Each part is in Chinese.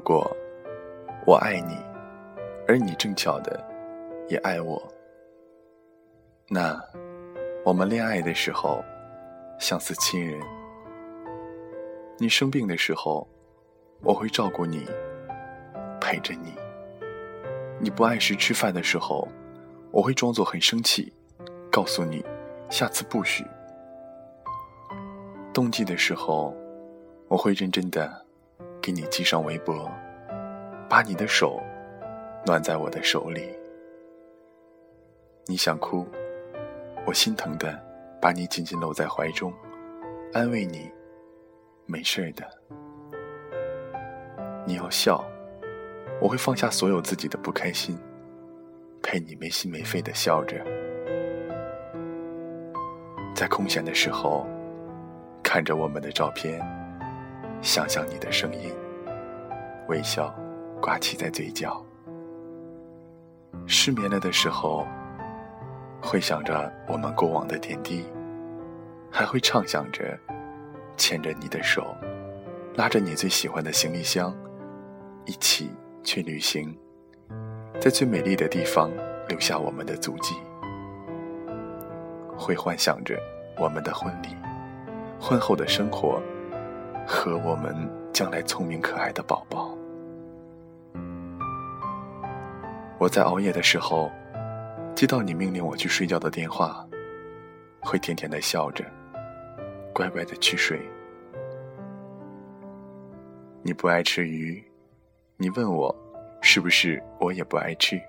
如果我爱你，而你正巧的也爱我，那我们恋爱的时候相似亲人。你生病的时候，我会照顾你，陪着你。你不按时吃饭的时候，我会装作很生气，告诉你下次不许。冬季的时候，我会认真的给你系上围脖，把你的手暖在我的手里。你想哭，我心疼的把你紧紧搂在怀中，安慰你，没事的。你要笑，我会放下所有自己的不开心，陪你没心没肺的笑着。在空闲的时候。看着我们的照片，想想你的声音，微笑挂起在嘴角。失眠了的时候，会想着我们过往的点滴，还会畅想着牵着你的手，拉着你最喜欢的行李箱，一起去旅行，在最美丽的地方留下我们的足迹。会幻想着我们的婚礼。婚后的生活，和我们将来聪明可爱的宝宝。我在熬夜的时候，接到你命令我去睡觉的电话，会甜甜的笑着，乖乖的去睡。你不爱吃鱼，你问我，是不是我也不爱吃？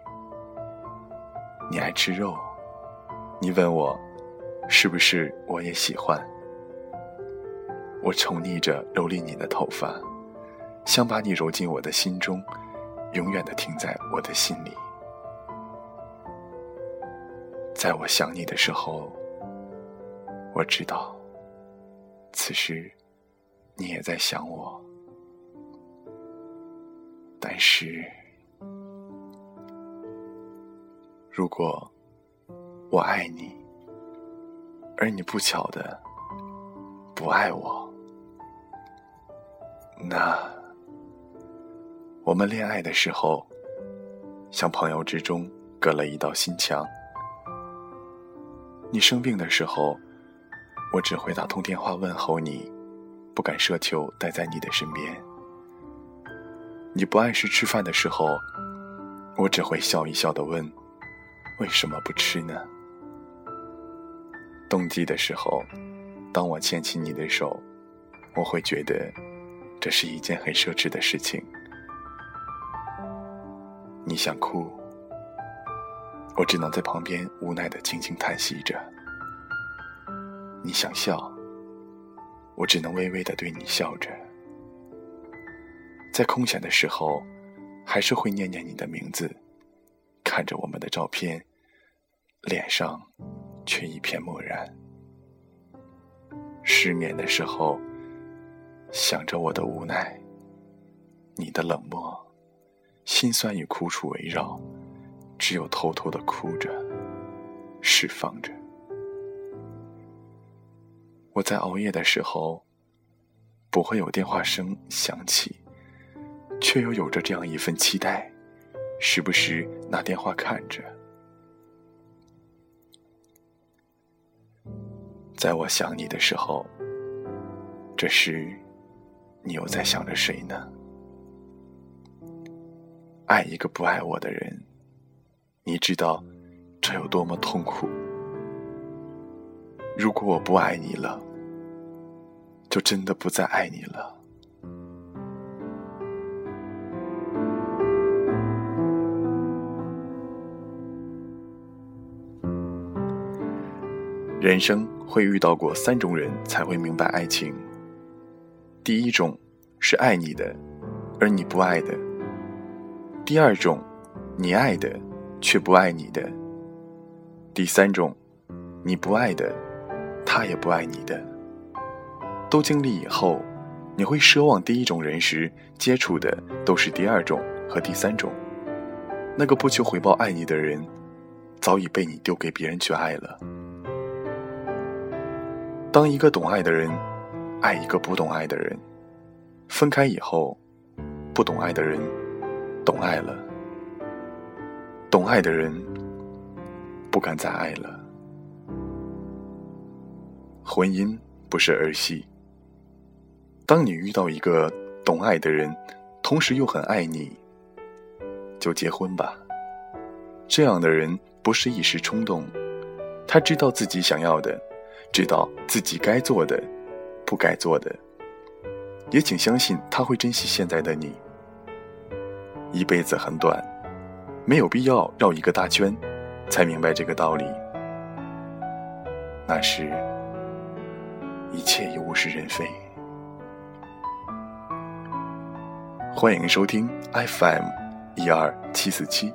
你爱吃肉，你问我，是不是我也喜欢？我宠溺着蹂躏你的头发，想把你揉进我的心中，永远的停在我的心里。在我想你的时候，我知道，此时你也在想我。但是，如果我爱你，而你不巧的不爱我。那，我们恋爱的时候，像朋友之中隔了一道心墙。你生病的时候，我只会打通电话问候你，不敢奢求待在你的身边。你不按时吃饭的时候，我只会笑一笑的问，为什么不吃呢？冬季的时候，当我牵起你的手，我会觉得。这是一件很奢侈的事情。你想哭，我只能在旁边无奈的轻轻叹息着；你想笑，我只能微微的对你笑着。在空闲的时候，还是会念念你的名字，看着我们的照片，脸上却一片漠然。失眠的时候。想着我的无奈，你的冷漠，心酸与苦楚围绕，只有偷偷的哭着，释放着。我在熬夜的时候，不会有电话声响起，却又有着这样一份期待，时不时拿电话看着。在我想你的时候，这是。你又在想着谁呢？爱一个不爱我的人，你知道这有多么痛苦。如果我不爱你了，就真的不再爱你了。人生会遇到过三种人，才会明白爱情。第一种是爱你的，而你不爱的；第二种，你爱的却不爱你的；第三种，你不爱的，他也不爱你的。都经历以后，你会奢望第一种人时接触的都是第二种和第三种。那个不求回报爱你的人，早已被你丢给别人去爱了。当一个懂爱的人。爱一个不懂爱的人，分开以后，不懂爱的人懂爱了，懂爱的人不敢再爱了。婚姻不是儿戏。当你遇到一个懂爱的人，同时又很爱你，就结婚吧。这样的人不是一时冲动，他知道自己想要的，知道自己该做的，不该做的。也请相信他会珍惜现在的你。一辈子很短，没有必要绕一个大圈，才明白这个道理。那时，一切已物是人非。欢迎收听 FM 一二七四七。